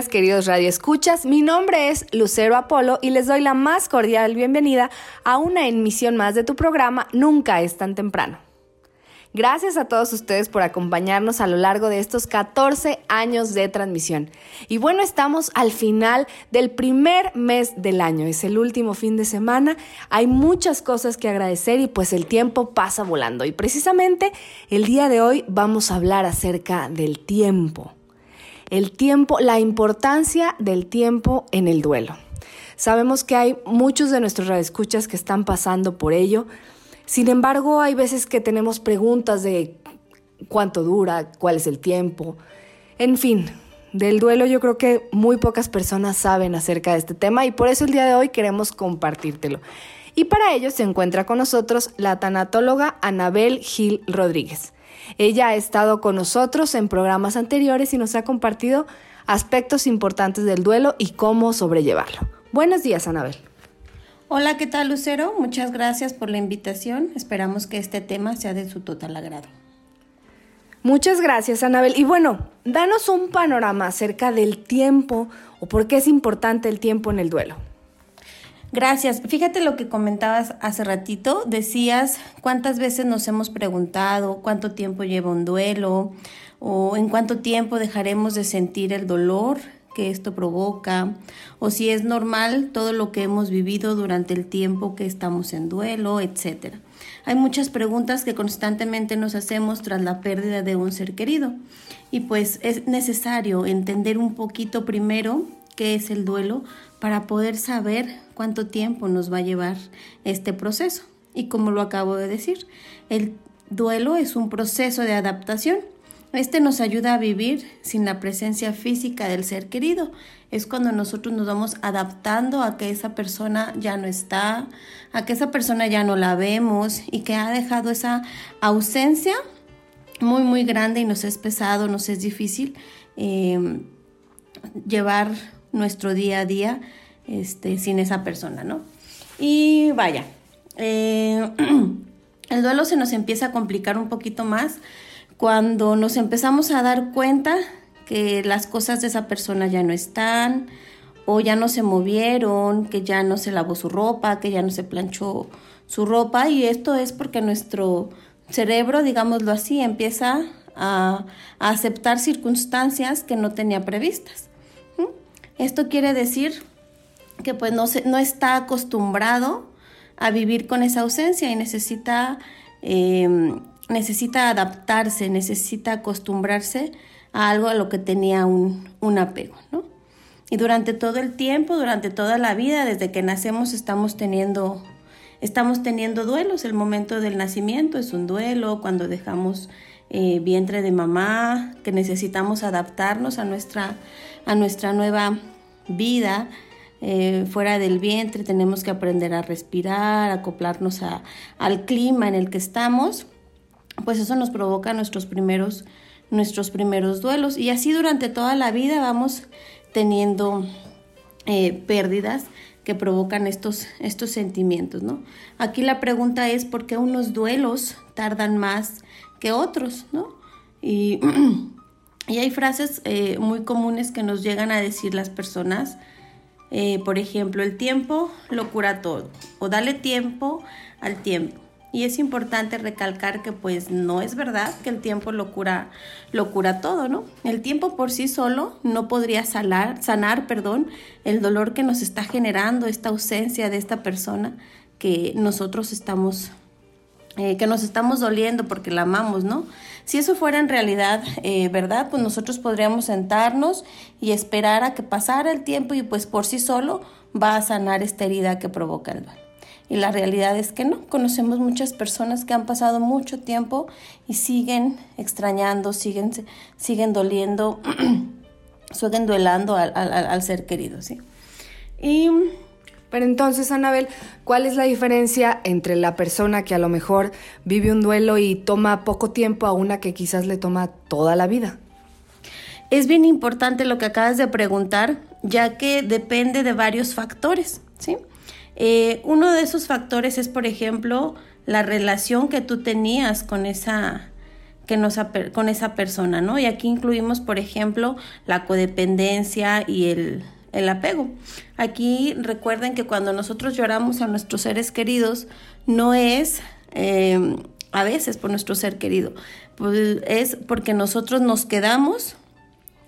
días, queridos radioescuchas. Mi nombre es Lucero Apolo y les doy la más cordial bienvenida a una emisión más de tu programa Nunca es tan temprano. Gracias a todos ustedes por acompañarnos a lo largo de estos 14 años de transmisión. Y bueno, estamos al final del primer mes del año. Es el último fin de semana. Hay muchas cosas que agradecer y pues el tiempo pasa volando. Y precisamente el día de hoy vamos a hablar acerca del tiempo. El tiempo, la importancia del tiempo en el duelo. Sabemos que hay muchos de nuestros radioescuchas que están pasando por ello. Sin embargo, hay veces que tenemos preguntas de cuánto dura, cuál es el tiempo. En fin, del duelo yo creo que muy pocas personas saben acerca de este tema y por eso el día de hoy queremos compartírtelo. Y para ello se encuentra con nosotros la tanatóloga Anabel Gil Rodríguez. Ella ha estado con nosotros en programas anteriores y nos ha compartido aspectos importantes del duelo y cómo sobrellevarlo. Buenos días, Anabel. Hola, ¿qué tal Lucero? Muchas gracias por la invitación. Esperamos que este tema sea de su total agrado. Muchas gracias, Anabel. Y bueno, danos un panorama acerca del tiempo o por qué es importante el tiempo en el duelo. Gracias. Fíjate lo que comentabas hace ratito. Decías cuántas veces nos hemos preguntado cuánto tiempo lleva un duelo o en cuánto tiempo dejaremos de sentir el dolor que esto provoca o si es normal todo lo que hemos vivido durante el tiempo que estamos en duelo, etc. Hay muchas preguntas que constantemente nos hacemos tras la pérdida de un ser querido y pues es necesario entender un poquito primero qué es el duelo para poder saber cuánto tiempo nos va a llevar este proceso. Y como lo acabo de decir, el duelo es un proceso de adaptación este nos ayuda a vivir sin la presencia física del ser querido. Es cuando nosotros nos vamos adaptando a que esa persona ya no está, a que esa persona ya no la vemos y que ha dejado esa ausencia muy, muy grande y nos es pesado, nos es difícil em, llevar nuestro día a día este, sin esa persona, ¿no? Y vaya, eh, el duelo se nos empieza a complicar un poquito más cuando nos empezamos a dar cuenta que las cosas de esa persona ya no están o ya no se movieron, que ya no se lavó su ropa, que ya no se planchó su ropa y esto es porque nuestro cerebro, digámoslo así, empieza a, aceptar circunstancias que no tenía previstas. Esto quiere decir que pues no, se, no está acostumbrado a vivir con esa ausencia y necesita em, necesita adaptarse, necesita acostumbrarse a algo a lo que tenía un, apego, ¿no? Y durante todo el tiempo, durante toda la vida, desde que nacemos estamos teniendo, estamos teniendo duelos. El momento del nacimiento es un duelo, cuando dejamos eh, vientre de mamá, que necesitamos adaptarnos a nuestra, a nuestra nueva vida. Eh, fuera del vientre tenemos que aprender a respirar, acoplarnos al clima en el que estamos pues eso nos provoca nuestros primeros, nuestros primeros duelos. Y así durante toda la vida vamos teniendo eh, pérdidas que provocan estos, estos sentimientos, ¿no? Aquí la pregunta es por qué unos duelos tardan más que otros, ¿no? y hay frases eh, muy comunes que nos llegan a decir las personas, eh, por ejemplo, el tiempo lo cura todo, o dale tiempo al tiempo. Y es importante recalcar que pues no es verdad que el tiempo lo cura, lo cura todo, ¿no? El tiempo por sí solo no podría sanar, sanar perdón, el dolor que nos está generando esta ausencia de esta persona que nosotros estamos, eh, que nos estamos doliendo porque la amamos, ¿no? Si eso fuera en realidad eh, verdad, pues nosotros podríamos sentarnos y esperar a que pasara el tiempo y pues por sí solo va a sanar esta herida que provoca el dolor. Y la realidad es que no, conocemos muchas personas que han pasado mucho tiempo y siguen extrañando, siguen, siguen doliendo, siguen duelando al, ser querido, ¿sí? Y... Pero entonces, Anabel, ¿cuál es la diferencia entre la persona que a lo mejor vive un duelo y toma poco tiempo a una que quizás le toma toda la vida? Es bien importante lo que acabas de preguntar, ya que depende de varios factores, ¿sí? Eh, uno de esos factores es, por ejemplo, la relación que tú tenías con esa, que nos, con esa persona, ¿no? Y aquí incluimos, por ejemplo, la codependencia y el, el apego. Aquí recuerden que cuando nosotros lloramos a nuestros seres queridos, no es eh, a veces por nuestro ser querido, pues es porque nosotros nos quedamos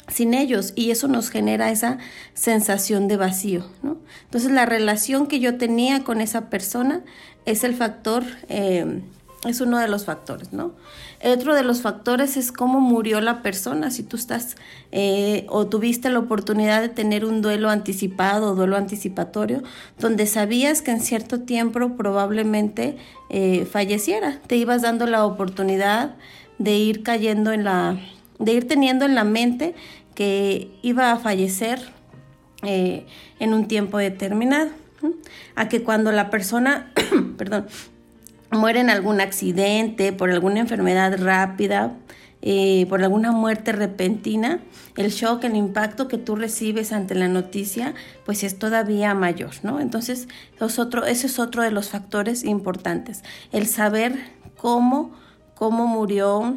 sin ellos y eso nos genera esa sensación de vacío, ¿no? Entonces la relación que yo tenía con esa persona es el factor, eh, es uno de los factores, ¿no? Otro de los factores es cómo murió la persona, si tú estás eh, o tuviste la oportunidad de tener un duelo anticipado duelo anticipatorio, donde sabías que en cierto tiempo probablemente eh, falleciera, te ibas dando la oportunidad de ir cayendo en la, de ir teniendo en la mente que iba a fallecer eh, en un tiempo determinado. A que cuando la persona, perdón, muere en algún accidente, por alguna enfermedad rápida, eh, por alguna muerte repentina, el shock, el impacto que tú recibes ante la noticia, pues es todavía mayor, ¿no? Entonces, otro, ese es otro de los factores importantes, el saber cómo, cómo murió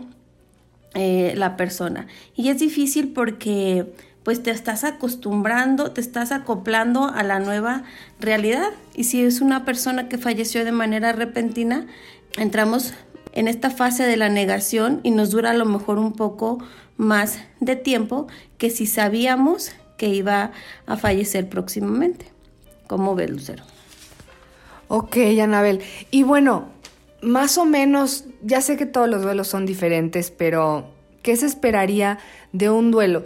eh, la persona. Y es difícil porque pues te estás acostumbrando, te estás acoplando a la nueva realidad. Y si es una persona que falleció de manera repentina, entramos en esta fase de la negación y nos dura a lo mejor un poco más de tiempo que si sabíamos que iba a fallecer próximamente. ¿Cómo ves, Lucero? Ok, Anabel. Y bueno, más o menos, ya sé que todos los duelos son diferentes, pero ¿qué se esperaría de un duelo?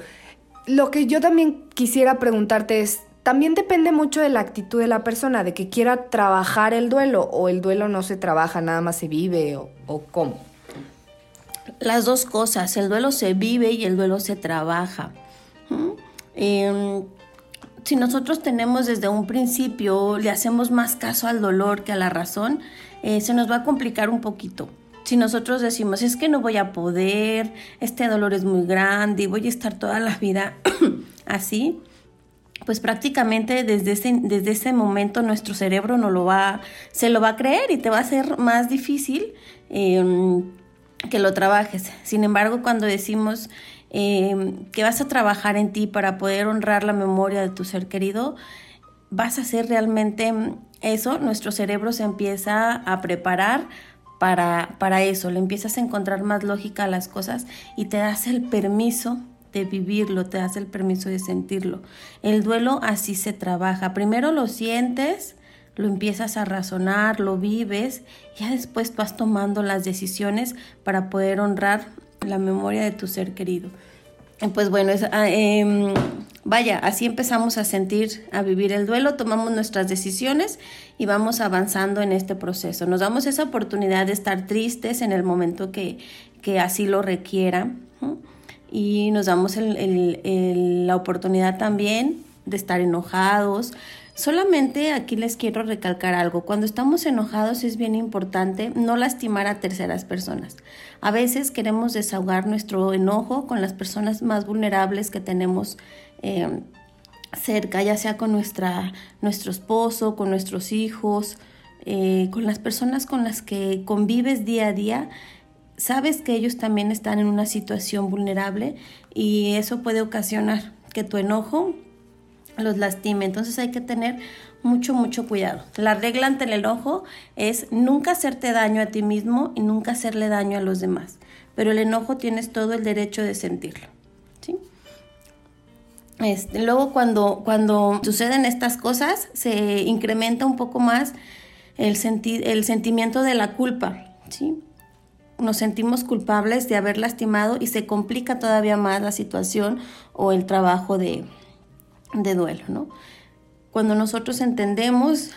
Lo que yo también quisiera preguntarte es, también depende mucho de la actitud de la persona, de que quiera trabajar el duelo o el duelo no se trabaja, nada más se vive o, cómo. Las dos cosas, el duelo se vive y el duelo se trabaja. Em, si nosotros tenemos desde un principio, le hacemos más caso al dolor que a la razón, eh, se nos va a complicar un poquito. Si nosotros decimos, es que no voy a poder, este dolor es muy grande y voy a estar toda la vida así, pues prácticamente desde ese, desde ese momento nuestro cerebro no lo va, se lo va a creer y te va a ser más difícil em, que lo trabajes. Sin embargo, cuando decimos em, que vas a trabajar en ti para poder honrar la memoria de tu ser querido, vas a hacer realmente eso, nuestro cerebro se empieza a preparar para, para eso, le empiezas a encontrar más lógica a las cosas y te das el permiso de vivirlo, te das el permiso de sentirlo. El duelo así se trabaja. Primero lo sientes, lo empiezas a razonar, lo vives, ya después vas tomando las decisiones para poder honrar la memoria de tu ser querido. Pues bueno, ah, em, vaya, así empezamos a sentir, a vivir el duelo, tomamos nuestras decisiones y vamos avanzando en este proceso. Nos damos esa oportunidad de estar tristes en el momento que, que así lo requiera y nos damos la oportunidad también de estar enojados. Solamente aquí les quiero recalcar algo. Cuando estamos enojados es bien importante no lastimar a terceras personas. A veces queremos desahogar nuestro enojo con las personas más vulnerables que tenemos eh, cerca, ya sea con nuestra, nuestro esposo, con nuestros hijos, eh, con las personas con las que convives día a día sabes que ellos también están en una situación vulnerable y eso puede ocasionar que tu enojo los lastime. Entonces hay que tener mucho, mucho cuidado. La regla ante el enojo es nunca hacerte daño a ti mismo y nunca hacerle daño a los demás. Pero el enojo tienes todo el derecho de sentirlo. ¿sí? Este, luego cuando, cuando suceden estas cosas se incrementa un poco más el, el sentimiento de la culpa. ¿sí? nos sentimos culpables de haber lastimado y se complica todavía más la situación o el trabajo de, duelo, ¿no? Cuando nosotros entendemos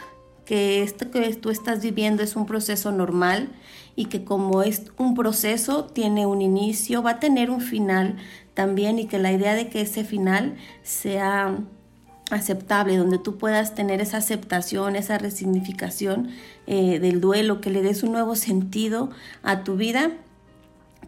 que esto que tú estás viviendo es un proceso normal y que como es un proceso tiene un inicio, va a tener un final también y que la idea de que ese final sea aceptable, donde tú puedas tener esa aceptación, esa resignificación eh, del duelo, que le des un nuevo sentido a tu vida,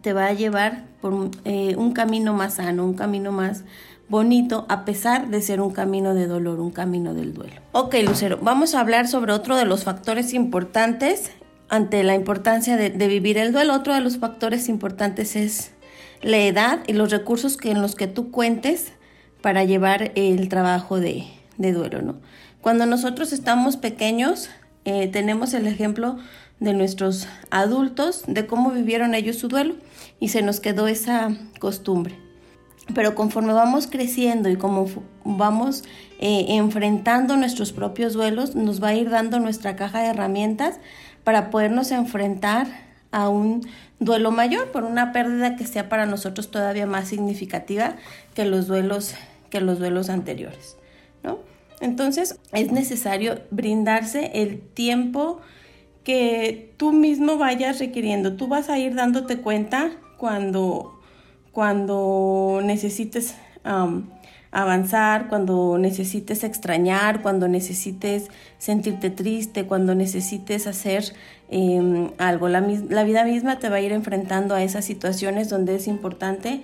te va a llevar por eh, un camino más sano, un camino más bonito, a pesar de ser un camino de dolor, un camino del duelo. Ok, Lucero, vamos a hablar sobre otro de los factores importantes ante la importancia de, vivir el duelo, otro de los factores importantes es la edad y los recursos que, en los que tú cuentes para llevar el trabajo de, duelo, ¿no? Cuando nosotros estamos pequeños, eh, tenemos el ejemplo de nuestros adultos, de cómo vivieron ellos su duelo y se nos quedó esa costumbre. Pero conforme vamos creciendo y como vamos eh, enfrentando nuestros propios duelos, nos va a ir dando nuestra caja de herramientas para podernos enfrentar a un duelo mayor por una pérdida que sea para nosotros todavía más significativa que los duelos que los duelos anteriores, ¿no? Entonces es necesario brindarse el tiempo que tú mismo vayas requiriendo. Tú vas a ir dándote cuenta cuando, cuando necesites avanzar, cuando necesites extrañar, cuando necesites sentirte triste, cuando necesites hacer em, algo. La, la vida misma te va a ir enfrentando a esas situaciones donde es importante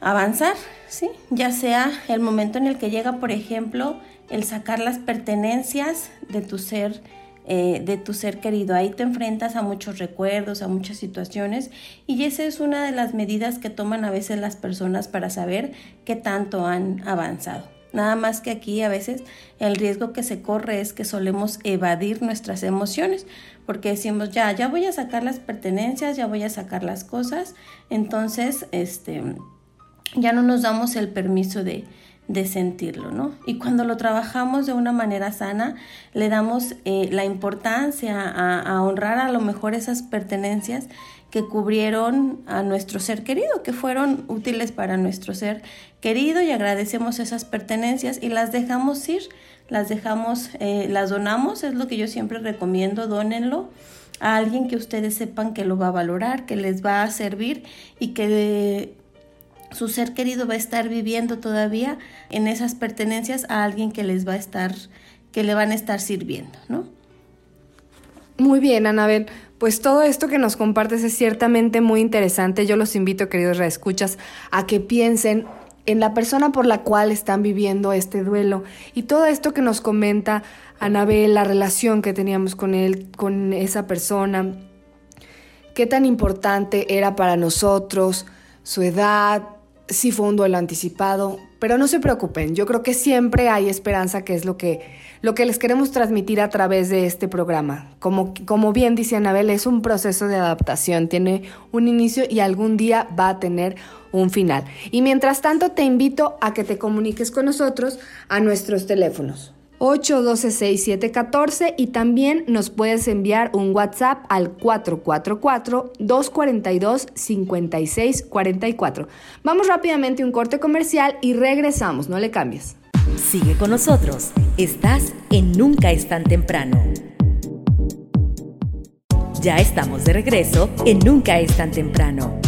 avanzar, ¿sí? Ya sea el momento en el que llega, por ejemplo, el sacar las pertenencias de tu ser eh, de tu ser querido. Ahí te enfrentas a muchos recuerdos, a muchas situaciones y esa es una de las medidas que toman a veces las personas para saber qué tanto han avanzado. Nada más que aquí a veces el riesgo que se corre es que solemos evadir nuestras emociones, porque decimos, ya, ya voy a sacar las pertenencias, ya voy a sacar las cosas, entonces, este, ya no nos damos el permiso de, de sentirlo, ¿no? Y cuando lo trabajamos de una manera sana, le damos eh, la importancia a, honrar a lo mejor esas pertenencias que cubrieron a nuestro ser querido, que fueron útiles para nuestro ser querido y agradecemos esas pertenencias y las dejamos ir, las dejamos, eh, las donamos, es lo que yo siempre recomiendo, dónenlo a alguien que ustedes sepan que lo va a valorar, que les va a servir y que su ser querido va a estar viviendo todavía en esas pertenencias a alguien que les va a estar, que le van a estar sirviendo, ¿no? Muy bien, Anabel. Pues todo esto que nos compartes es ciertamente muy interesante. Yo los invito, queridos reescuchas, a que piensen en la persona por la cual están viviendo este duelo. Y todo esto que nos comenta Anabel, la relación que teníamos con él, con esa persona, qué tan importante era para nosotros, su edad, sí fue un duelo anticipado, pero no se preocupen, yo creo que siempre hay esperanza, que es lo que, lo que les queremos transmitir a través de este programa. Como, como bien dice Anabel, es un proceso de adaptación, tiene un inicio y algún día va a tener un final. Y mientras tanto, te invito a que te comuniques con nosotros a nuestros teléfonos 812-6714 y también nos puedes enviar un WhatsApp al 444-242-5644. Vamos rápidamente a un corte comercial y regresamos, no le cambies. Sigue con nosotros, estás en Nunca es tan temprano. Ya estamos de regreso en Nunca es tan temprano.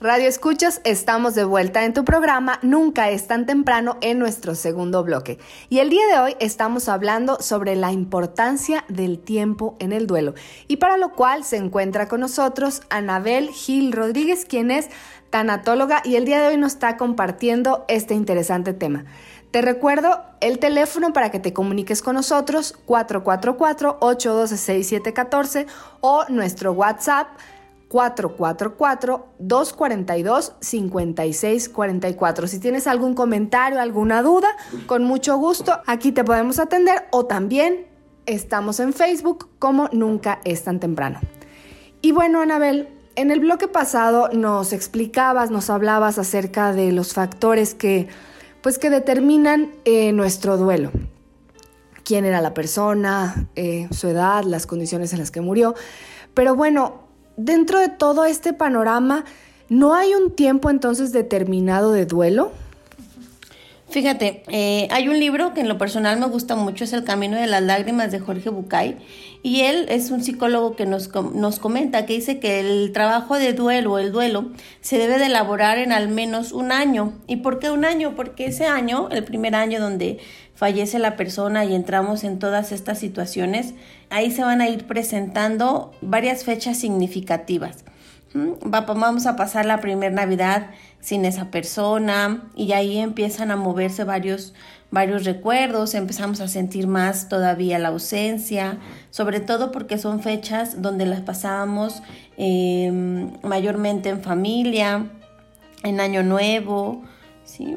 Radio Escuchas, estamos de vuelta en tu programa Nunca es tan temprano en nuestro segundo bloque. Y el día de hoy estamos hablando sobre la importancia del tiempo en el duelo. Y para lo cual se encuentra con nosotros Anabel Gil Rodríguez, quien es tanatóloga y el día de hoy nos está compartiendo este interesante tema. Te recuerdo el teléfono para que te comuniques con nosotros 444-812-6714 o nuestro WhatsApp 444-242-5644. Si tienes algún comentario, alguna duda, con mucho gusto aquí te podemos atender o también estamos en Facebook como Nunca es tan temprano. Y bueno, Anabel, en el bloque pasado nos explicabas, nos hablabas acerca de los factores que, pues, que determinan eh, nuestro duelo. Quién era la persona, eh, su edad, las condiciones en las que murió. Pero bueno, dentro de todo este panorama, ¿no hay un tiempo entonces determinado de duelo? Fíjate, eh, hay un libro que en lo personal me gusta mucho, es El Camino de las Lágrimas de Jorge Bucay, y él es un psicólogo que nos, nos comenta, que dice que el trabajo de duelo, el duelo, se debe de elaborar en al menos un año. ¿Y por qué un año? Porque ese año, el primer año donde fallece la persona y entramos en todas estas situaciones, ahí se van a ir presentando varias fechas significativas. Vamos a pasar la primera Navidad sin esa persona y ahí empiezan a moverse varios, varios recuerdos, empezamos a sentir más todavía la ausencia, sobre todo porque son fechas donde las pasábamos em, mayormente en familia, en Año Nuevo, ¿sí?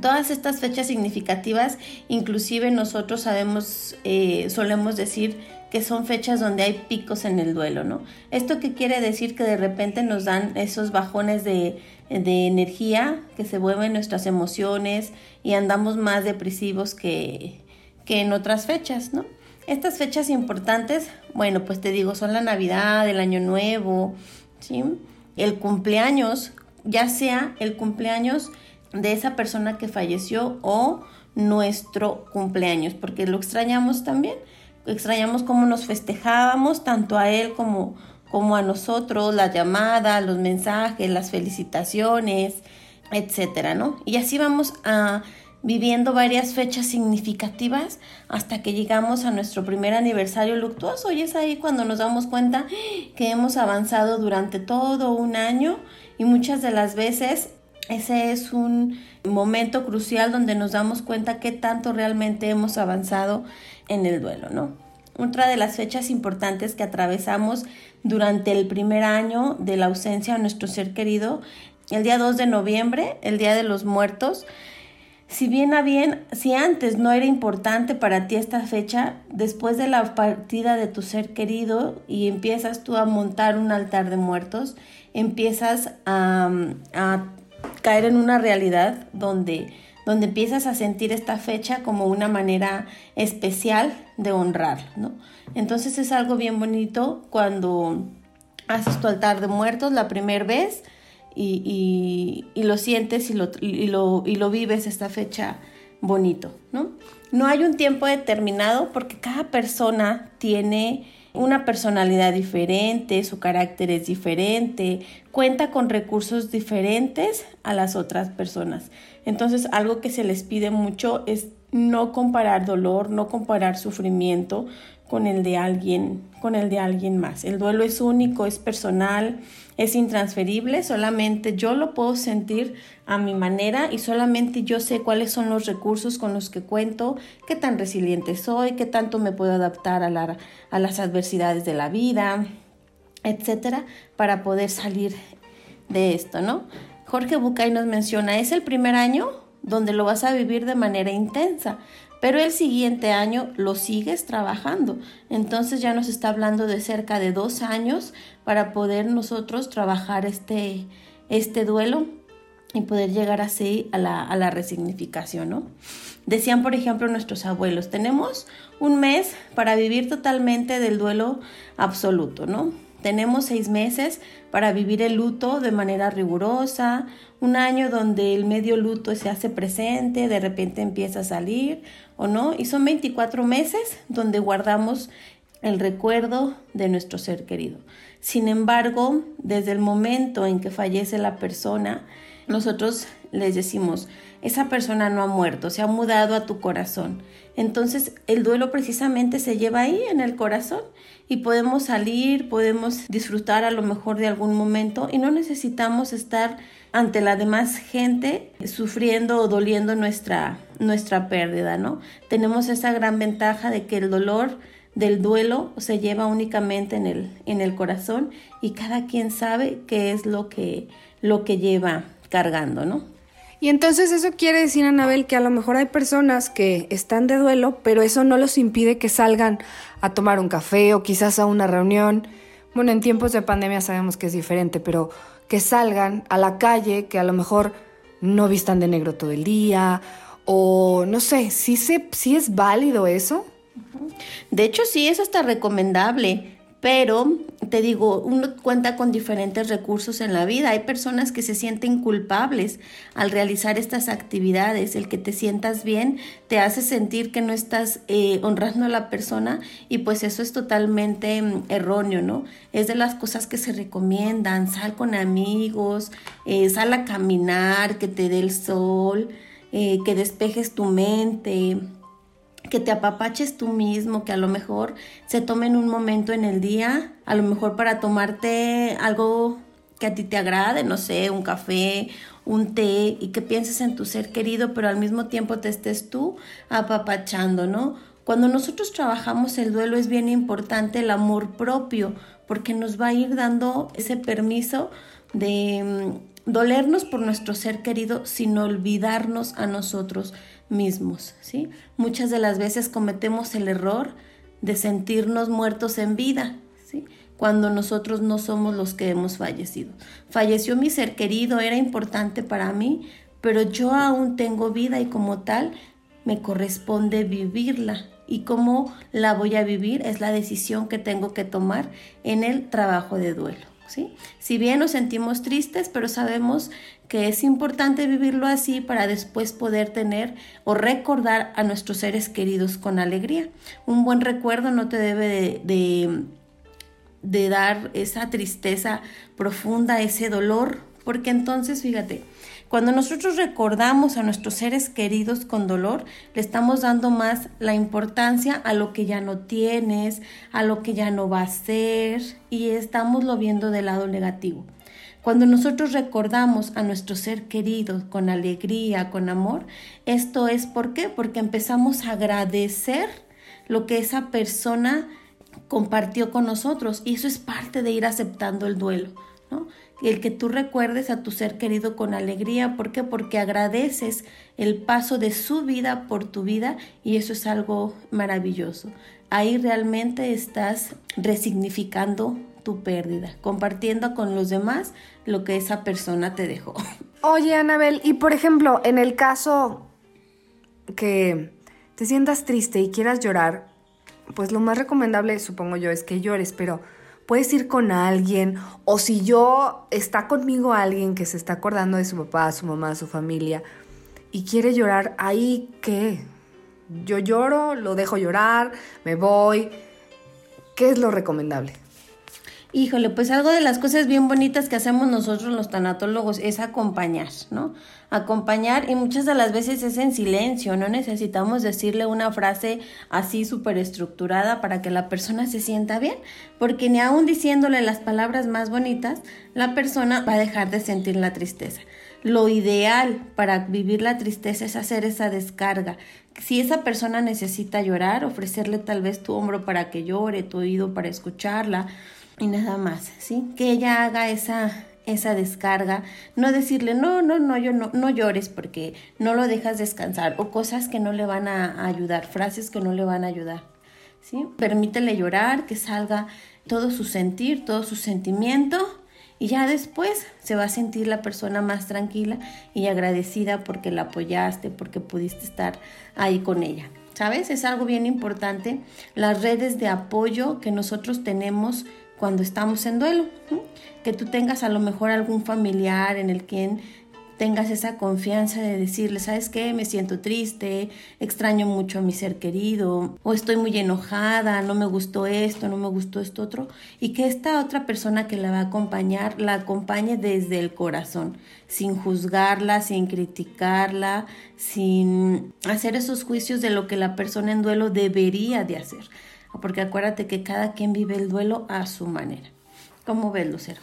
Todas estas fechas significativas, inclusive nosotros sabemos, eh, solemos decir que son fechas donde hay picos en el duelo, ¿no? Esto que quiere decir que de repente nos dan esos bajones de, energía, que se mueven nuestras emociones y andamos más depresivos que, que en otras fechas, ¿no? Estas fechas importantes, bueno, pues te digo, son la Navidad, el Año Nuevo, ¿sí? El cumpleaños, ya sea el cumpleaños de esa persona que falleció o nuestro cumpleaños, porque lo extrañamos también extrañamos cómo nos festejábamos, tanto a él como, como a nosotros, la llamada, los mensajes, las felicitaciones, etcétera, ¿no? Y así vamos a viviendo varias fechas significativas hasta que llegamos a nuestro primer aniversario luctuoso y es ahí cuando nos damos cuenta que hemos avanzado durante todo un año y muchas de las veces ese es un momento crucial donde nos damos cuenta que tanto realmente hemos avanzado en el duelo, ¿no? Otra de las fechas importantes que atravesamos durante el primer año de la ausencia de nuestro ser querido, el día 2 de noviembre, el Día de los Muertos. Si bien a bien, si antes no era importante para ti esta fecha, después de la partida de tu ser querido y empiezas tú a montar un altar de muertos, empiezas a, a caer en una realidad donde donde empiezas a sentir esta fecha como una manera especial de honrar, ¿no? Entonces es algo bien bonito cuando haces tu altar de muertos la primera vez y, lo sientes y lo, y lo, y lo vives esta fecha bonito, ¿no? No hay un tiempo determinado porque cada persona tiene una personalidad diferente, su carácter es diferente, cuenta con recursos diferentes a las otras personas. Entonces, algo que se les pide mucho es no comparar dolor, no comparar sufrimiento con el de alguien, con el de alguien más. El duelo es único, es personal, es intransferible, solamente yo lo puedo sentir a mi manera y solamente yo sé cuáles son los recursos con los que cuento, qué tan resiliente soy, qué tanto me puedo adaptar a, la, las adversidades de la vida, etcétera, para poder salir de esto, ¿no? Jorge Bucay nos menciona, es el primer año donde lo vas a vivir de manera intensa, pero el siguiente año lo sigues trabajando. Entonces ya nos está hablando de cerca de dos años para poder nosotros trabajar este, este duelo y poder llegar así a la, a la resignificación, ¿no? Decían, por ejemplo, nuestros abuelos, tenemos un mes para vivir totalmente del duelo absoluto, ¿no? Tenemos seis meses para vivir el luto de manera rigurosa, un año donde el medio luto se hace presente, de repente empieza a salir o no, y son 24 meses donde guardamos el recuerdo de nuestro ser querido. Sin embargo, desde el momento en que fallece la persona, nosotros les decimos, esa persona no ha muerto, se ha mudado a tu corazón. Entonces el duelo precisamente se lleva ahí en el corazón y podemos salir, podemos disfrutar a lo mejor de algún momento y no necesitamos estar ante la demás gente sufriendo o doliendo nuestra, nuestra pérdida, ¿no? Tenemos esa gran ventaja de que el dolor del duelo se lleva únicamente en el, en el corazón y cada quien sabe qué es lo que, lo que lleva cargando, ¿no? Y entonces eso quiere decir, Anabel, que a lo mejor hay personas que están de duelo, pero eso no los impide que salgan a tomar un café o quizás a una reunión. Bueno, en tiempos de pandemia sabemos que es diferente, pero que salgan a la calle, que a lo mejor no vistan de negro todo el día, o no sé, si ¿sí, es válido eso. De hecho, sí, eso está recomendable pero te digo, uno cuenta con diferentes recursos en la vida. Hay personas que se sienten culpables al realizar estas actividades. El que te sientas bien te hace sentir que no estás eh, honrando a la persona y pues eso es totalmente mm, erróneo, ¿no? Es de las cosas que se recomiendan. Sal con amigos, eh, sal a caminar, que te dé el sol, eh, que despejes tu mente que te apapaches tú mismo, que a lo mejor se tomen un momento en el día, a lo mejor para tomarte algo que a ti te agrade, no sé, un café, un té y que pienses en tu ser querido, pero al mismo tiempo te estés tú apapachando, ¿no? Cuando nosotros trabajamos el duelo es bien importante el amor propio, porque nos va a ir dando ese permiso de mm, dolernos por nuestro ser querido sin olvidarnos a nosotros mismos, ¿sí? Muchas de las veces cometemos el error de sentirnos muertos en vida, ¿sí? Cuando nosotros no somos los que hemos fallecido. Falleció mi ser querido, era importante para mí, pero yo aún tengo vida y como tal me corresponde vivirla. Y cómo la voy a vivir es la decisión que tengo que tomar en el trabajo de duelo. ¿sí? Si bien nos sentimos tristes, pero sabemos que es importante vivirlo así para después poder tener o recordar a nuestros seres queridos con alegría. Un buen recuerdo no te debe de, dar esa tristeza profunda, ese dolor, porque entonces, fíjate, cuando nosotros recordamos a nuestros seres queridos con dolor, le estamos dando más la importancia a lo que ya no tienes, a lo que ya no va a ser, y estamos lo viendo del lado negativo. Cuando nosotros recordamos a nuestro ser querido con alegría, con amor, esto es ¿por qué? Porque empezamos a agradecer lo que esa persona compartió con nosotros y eso es parte de ir aceptando el duelo, ¿no? El que tú recuerdes a tu ser querido con alegría, ¿por qué? Porque agradeces el paso de su vida por tu vida y eso es algo maravilloso. Ahí realmente estás resignificando tu pérdida, compartiendo con los demás lo que esa persona te dejó. Oye, Anabel, y por ejemplo, en el caso que te sientas triste y quieras llorar, pues lo más recomendable, supongo yo, es que llores, pero puedes ir con alguien o si yo está conmigo alguien que se está acordando de su papá, su mamá, su familia y quiere llorar, ahí qué? Yo lloro, lo dejo llorar, me voy. ¿Qué es lo recomendable? Híjole, pues algo de las cosas bien bonitas que hacemos nosotros los tanatólogos es acompañar, ¿no? Acompañar y muchas de las veces es en silencio, no necesitamos decirle una frase así súper estructurada para que la persona se sienta bien, porque ni aún diciéndole las palabras más bonitas, la persona va a dejar de sentir la tristeza. Lo ideal para vivir la tristeza es hacer esa descarga. Si esa persona necesita llorar, ofrecerle tal vez tu hombro para que llore, tu oído para escucharla, y nada más, ¿sí? Que ella haga esa, esa descarga, no decirle, no, no, no, yo no, no llores porque no lo dejas descansar o cosas que no le van a ayudar, frases que no le van a ayudar, ¿sí? Permítele llorar, que salga todo su sentir, todo su sentimiento y ya después se va a sentir la persona más tranquila y agradecida porque la apoyaste, porque pudiste estar ahí con ella. ¿Sabes? Es algo bien importante. Las redes de apoyo que nosotros tenemos cuando estamos en duelo. Que tú tengas a lo mejor algún familiar en el quien tengas esa confianza de decirle, ¿sabes qué? Me siento triste, extraño mucho a mi ser querido, o estoy muy enojada, no me gustó esto, no me gustó esto otro, y que esta otra persona que la va a acompañar la acompañe desde el corazón, sin juzgarla, sin criticarla, sin hacer esos juicios de lo que la persona en duelo debería de hacer porque acuérdate que cada quien vive el duelo a su manera. ¿Cómo ves, Lucero?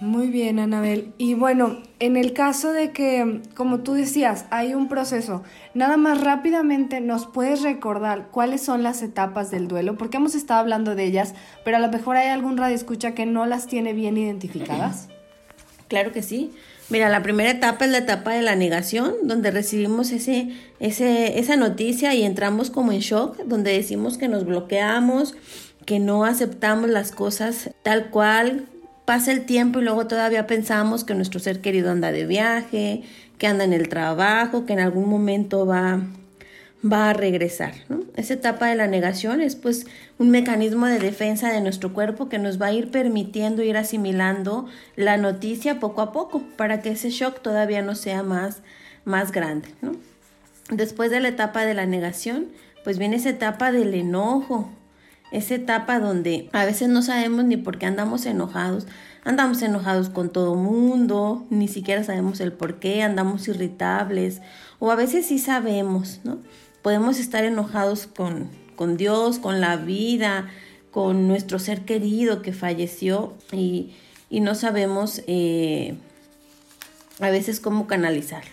Muy bien, Anabel. Y bueno, en el caso de que, como tú decías, hay un proceso, nada más rápidamente nos puedes recordar cuáles son las etapas del duelo, porque hemos estado hablando de ellas, pero a lo mejor hay algún radio escucha que no las tiene bien identificadas. Claro que sí. Mira, la primera etapa es la etapa de la negación, donde recibimos ese, ese, esa noticia y entramos como en shock, donde decimos que nos bloqueamos, que no aceptamos las cosas tal cual. Pasa el tiempo y luego todavía pensamos que nuestro ser querido anda de viaje, que anda en el trabajo, que en algún momento va va a regresar. ¿no? Esa etapa de la negación es pues un mecanismo de defensa de nuestro cuerpo que nos va a ir permitiendo ir asimilando la noticia poco a poco para que ese shock todavía no sea más, más grande. ¿no? Después de la etapa de la negación, pues viene esa etapa del enojo, esa etapa donde a veces no sabemos ni por qué andamos enojados, andamos enojados con todo mundo, ni siquiera sabemos el por qué, andamos irritables, o a veces sí sabemos, ¿no? Podemos estar enojados con, con Dios, con la vida, con nuestro ser querido que falleció y, y no sabemos eh, a veces cómo canalizarlo.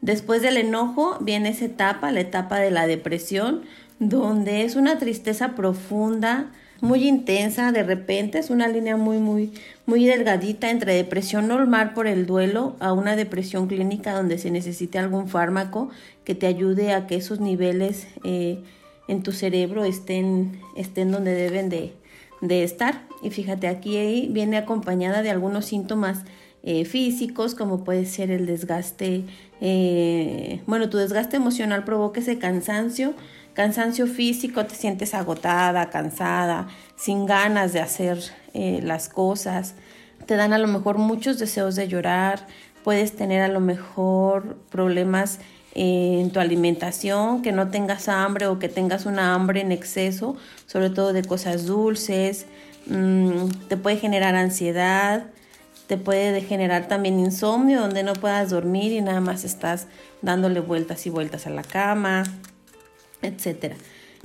Después del enojo viene esa etapa, la etapa de la depresión, donde es una tristeza profunda, muy intensa, de repente es una línea muy, muy, muy delgadita entre depresión normal por el duelo a una depresión clínica donde se necesite algún fármaco que te ayude a que esos niveles eh, en tu cerebro estén, estén donde deben de, estar. Y fíjate, aquí viene acompañada de algunos síntomas eh, físicos, como puede ser el desgaste, eh, bueno, tu desgaste emocional provoca ese cansancio, cansancio físico, te sientes agotada, cansada, sin ganas de hacer eh, las cosas, te dan a lo mejor muchos deseos de llorar, puedes tener a lo mejor problemas en tu alimentación, que no tengas hambre o que tengas una hambre en exceso, sobre todo de cosas dulces, mm, te puede generar ansiedad, te puede generar también insomnio, donde no puedas dormir y nada más estás dándole vueltas y vueltas a la cama etcétera.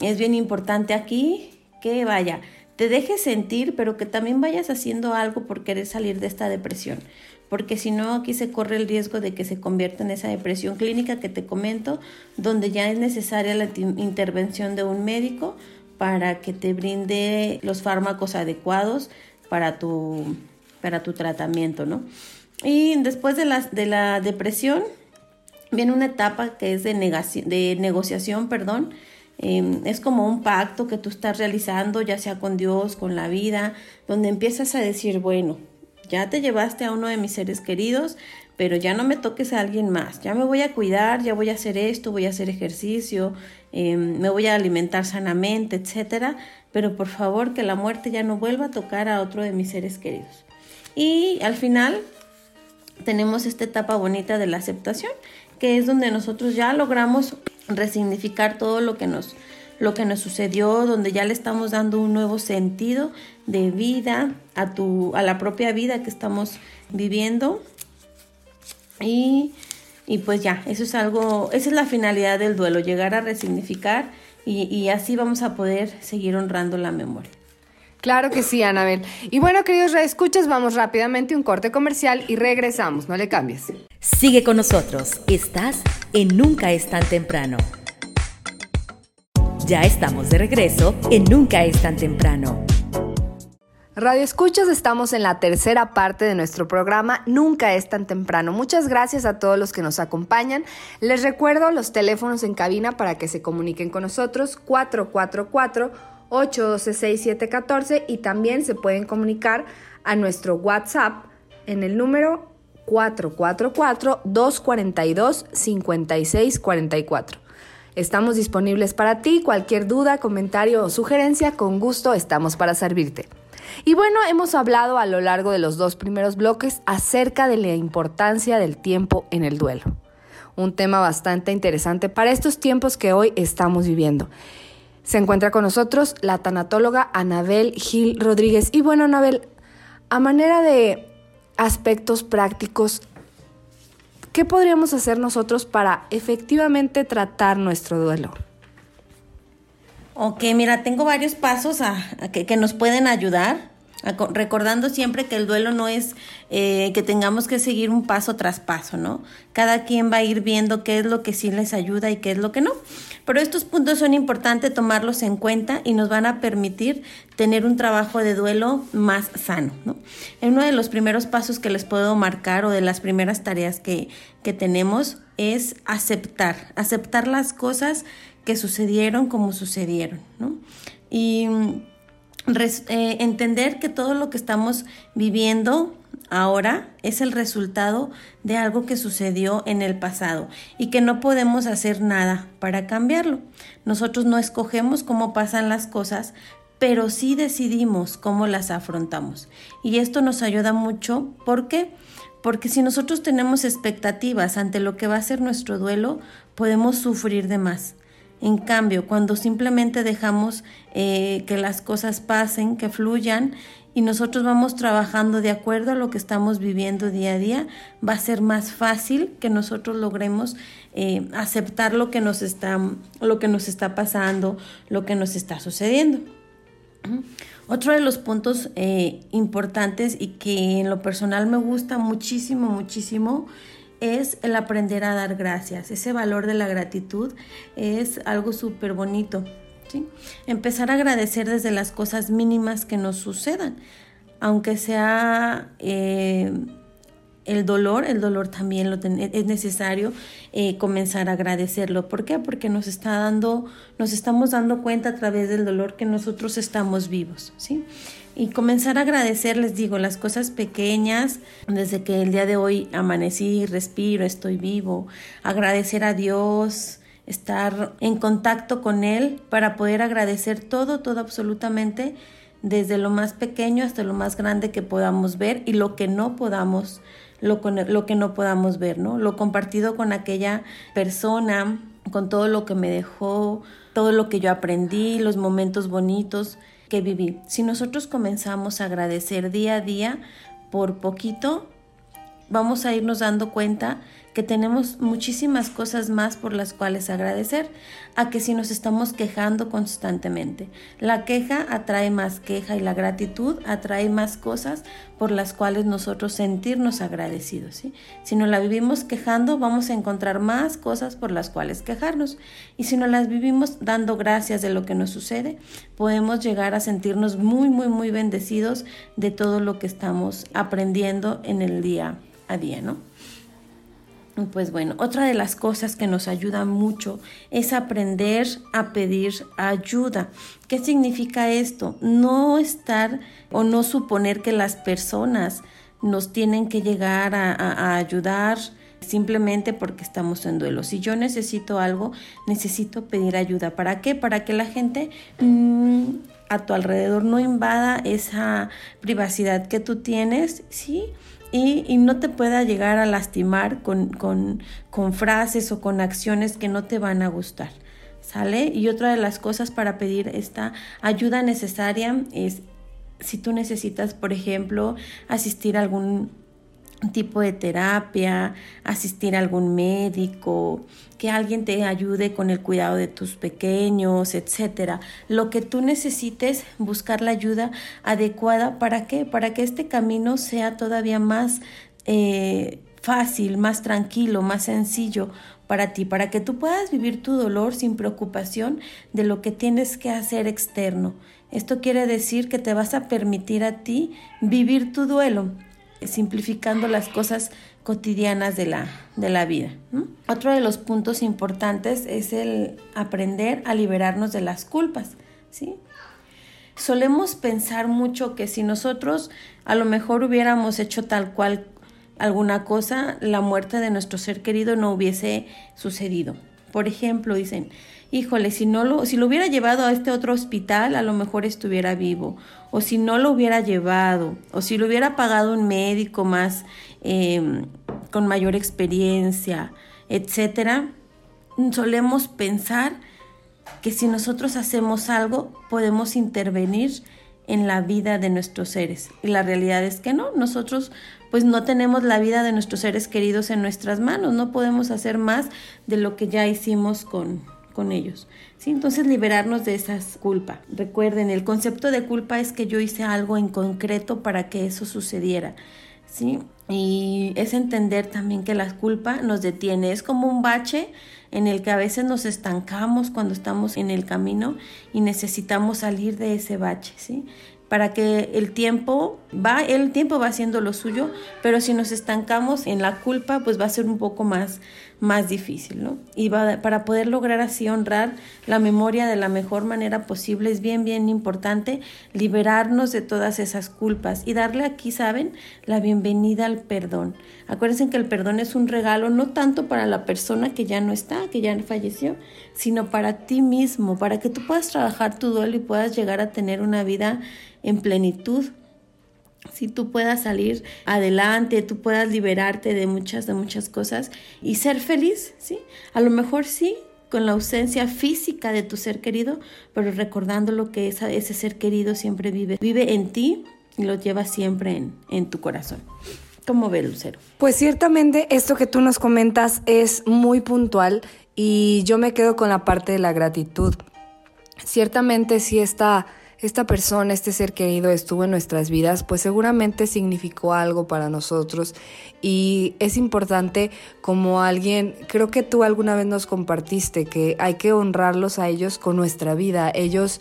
Es bien importante aquí que vaya, te dejes sentir, pero que también vayas haciendo algo por querer salir de esta depresión. Porque si no, aquí se corre el riesgo de que se convierta en esa depresión clínica que te comento, donde ya es necesaria la intervención de un médico para que te brinde los fármacos adecuados para tu, para tu tratamiento, ¿no? Y después de la, de la depresión, viene una etapa que es de, de negociación, perdón. Em, es como un pacto que tú estás realizando, ya sea con Dios, con la vida, donde empiezas a decir, bueno, ya te llevaste a uno de mis seres queridos, pero ya no me toques a alguien más, ya me voy a cuidar, ya voy a hacer esto, voy a hacer ejercicio, em, me voy a alimentar sanamente, etcétera, pero por favor que la muerte ya no vuelva a tocar a otro de mis seres queridos. Y al final tenemos esta etapa bonita de la aceptación, que es donde nosotros ya logramos resignificar todo lo que nos lo que nos sucedió, donde ya le estamos dando un nuevo sentido de vida a tu a la propia vida que estamos viviendo. Y, y pues ya, eso es algo, esa es la finalidad del duelo, llegar a resignificar y, y así vamos a poder seguir honrando la memoria. Claro que sí, Anabel. Y bueno, queridos reescuchas, vamos rápidamente a un corte comercial y regresamos. No le cambies. Sigue con nosotros. Estás en Nunca es tan temprano. Ya estamos de regreso en Nunca es tan temprano. Radio Escuchas, estamos en la tercera parte de nuestro programa Nunca es tan temprano. Muchas gracias a todos los que nos acompañan. Les recuerdo los teléfonos en cabina para que se comuniquen con nosotros 444 812-6714 y también se pueden comunicar a nuestro WhatsApp en el número 444-242-5644. Estamos disponibles para ti, cualquier duda, comentario o sugerencia, con gusto estamos para servirte. Y bueno, hemos hablado a lo largo de los dos primeros bloques acerca de la importancia del tiempo en el duelo. Un tema bastante interesante para estos tiempos que hoy estamos viviendo. Se encuentra con nosotros la tanatóloga Anabel Gil Rodríguez. Y bueno, Anabel, a manera de aspectos prácticos, ¿qué podríamos hacer nosotros para efectivamente tratar nuestro duelo? Ok, mira, tengo varios pasos que, nos pueden ayudar recordando siempre que el duelo no es eh, que tengamos que seguir un paso tras paso, ¿no? Cada quien va a ir viendo qué es lo que sí les ayuda y qué es lo que no. Pero estos puntos son importantes tomarlos en cuenta y nos van a permitir tener un trabajo de duelo más sano, ¿no? Uno de los primeros pasos que les puedo marcar o de las primeras tareas que, que tenemos es aceptar, aceptar las cosas que sucedieron como sucedieron, ¿no? Y eh, entender que todo lo que estamos viviendo ahora es el resultado de algo que sucedió en el pasado y que no podemos hacer nada para cambiarlo. Nosotros no escogemos cómo pasan las cosas, pero sí decidimos cómo las afrontamos. Y esto nos ayuda mucho. ¿Por qué? Porque si nosotros tenemos expectativas ante lo que va a ser nuestro duelo, podemos sufrir de más. En cambio, cuando simplemente dejamos eh, que las cosas pasen, que fluyan y nosotros vamos trabajando de acuerdo a lo que estamos viviendo día a día, va a ser más fácil que nosotros logremos eh, aceptar lo que nos está, lo que nos está pasando, lo que nos está sucediendo. Otro de los puntos eh, importantes y que en lo personal me gusta muchísimo, muchísimo, es el aprender a dar gracias. Ese valor de la gratitud es algo súper bonito. ¿sí? Empezar a agradecer desde las cosas mínimas que nos sucedan, aunque sea... Eh, el dolor, el dolor también lo es necesario eh, comenzar a agradecerlo. ¿Por qué? Porque nos está dando, nos estamos dando cuenta a través del dolor que nosotros estamos vivos, ¿sí? Y comenzar a agradecer, les digo, las cosas pequeñas, desde que el día de hoy amanecí, respiro, estoy vivo, agradecer a Dios, estar en contacto con Él para poder agradecer todo, todo absolutamente, desde lo más pequeño hasta lo más grande que podamos ver y lo que no podamos lo, lo que no podamos ver, ¿no? Lo compartido con aquella persona, con todo lo que me dejó, todo lo que yo aprendí, los momentos bonitos que viví. Si nosotros comenzamos a agradecer día a día, por poquito, vamos a irnos dando cuenta que tenemos muchísimas cosas más por las cuales agradecer a que si nos estamos quejando constantemente. La queja atrae más queja y la gratitud atrae más cosas por las cuales nosotros sentirnos agradecidos. ¿sí? Si nos la vivimos quejando, vamos a encontrar más cosas por las cuales quejarnos. Y si nos las vivimos dando gracias de lo que nos sucede, podemos llegar a sentirnos muy, muy, muy bendecidos de todo lo que estamos aprendiendo en el día a día, ¿no? Pues bueno, otra de las cosas que nos ayuda mucho es aprender a pedir ayuda. ¿Qué significa esto? No estar o no suponer que las personas nos tienen que llegar a, ayudar simplemente porque estamos en duelo. Si yo necesito algo, necesito pedir ayuda. ¿Para qué? Para que la gente mm, a tu alrededor no invada esa privacidad que tú tienes, ¿sí? Y, no te pueda llegar a lastimar con, con, frases o con acciones que no te van a gustar. ¿Sale? Y otra de las cosas para pedir esta ayuda necesaria es si tú necesitas, por ejemplo, asistir a algún tipo de terapia, asistir a algún médico, que alguien te ayude con el cuidado de tus pequeños, etcétera. Lo que tú necesites, buscar la ayuda adecuada para qué? Para que este camino sea todavía más eh, fácil, más tranquilo, más sencillo para ti, para que tú puedas vivir tu dolor sin preocupación de lo que tienes que hacer externo. Esto quiere decir que te vas a permitir a ti vivir tu duelo simplificando las cosas cotidianas de la, de la vida. Otro de los puntos importantes es el aprender a liberarnos de las culpas. ¿sí? Solemos pensar mucho que si nosotros a lo mejor hubiéramos hecho tal cual alguna cosa, la muerte de nuestro ser querido no hubiese sucedido. Por ejemplo, dicen, híjole, si no lo, si lo hubiera llevado a este otro hospital, a lo mejor estuviera vivo. O si no lo hubiera llevado, o si lo hubiera pagado un médico más, em, con mayor experiencia, etcétera. Solemos pensar que si nosotros hacemos algo, podemos intervenir en la vida de nuestros seres. Y la realidad es que no, nosotros pues no tenemos la vida de nuestros seres queridos en nuestras manos, no podemos hacer más de lo que ya hicimos con, con ellos. ¿sí? Entonces liberarnos de esas culpas. Recuerden, el concepto de culpa es que yo hice algo en concreto para que eso sucediera. ¿sí? Y es entender también que la culpa nos detiene, es como un bache en el que a veces nos estancamos cuando estamos en el camino y necesitamos salir de ese bache, ¿sí? para que el tiempo va, el tiempo va haciendo lo suyo, pero si nos estancamos en la culpa, pues va a ser un poco más, más difícil, ¿no? Y para poder lograr así honrar la memoria de la mejor manera posible, es bien, bien importante liberarnos de todas esas culpas y darle aquí, ¿saben? La bienvenida al perdón. Acuérdense que el perdón es un regalo no tanto para la persona que ya no está, que ya falleció, sino para ti mismo, para que tú puedas trabajar tu duelo y puedas llegar a tener una vida en plenitud, si tú puedas salir adelante, tú puedas liberarte de muchas, de muchas cosas y ser feliz, ¿sí? A lo mejor sí, con la ausencia física de tu ser querido, pero recordando lo que ese ser querido siempre vive, vive en ti y lo lleva siempre en, en tu corazón. ¿Cómo ve Lucero? Pues ciertamente esto que tú nos comentas es muy puntual y yo me quedo con la parte de la gratitud. Ciertamente sí está esta persona, este ser querido estuvo en nuestras vidas, pues seguramente significó algo para nosotros y es importante como alguien, creo que tú alguna vez nos compartiste que hay que honrarlos a ellos con nuestra vida. Ellos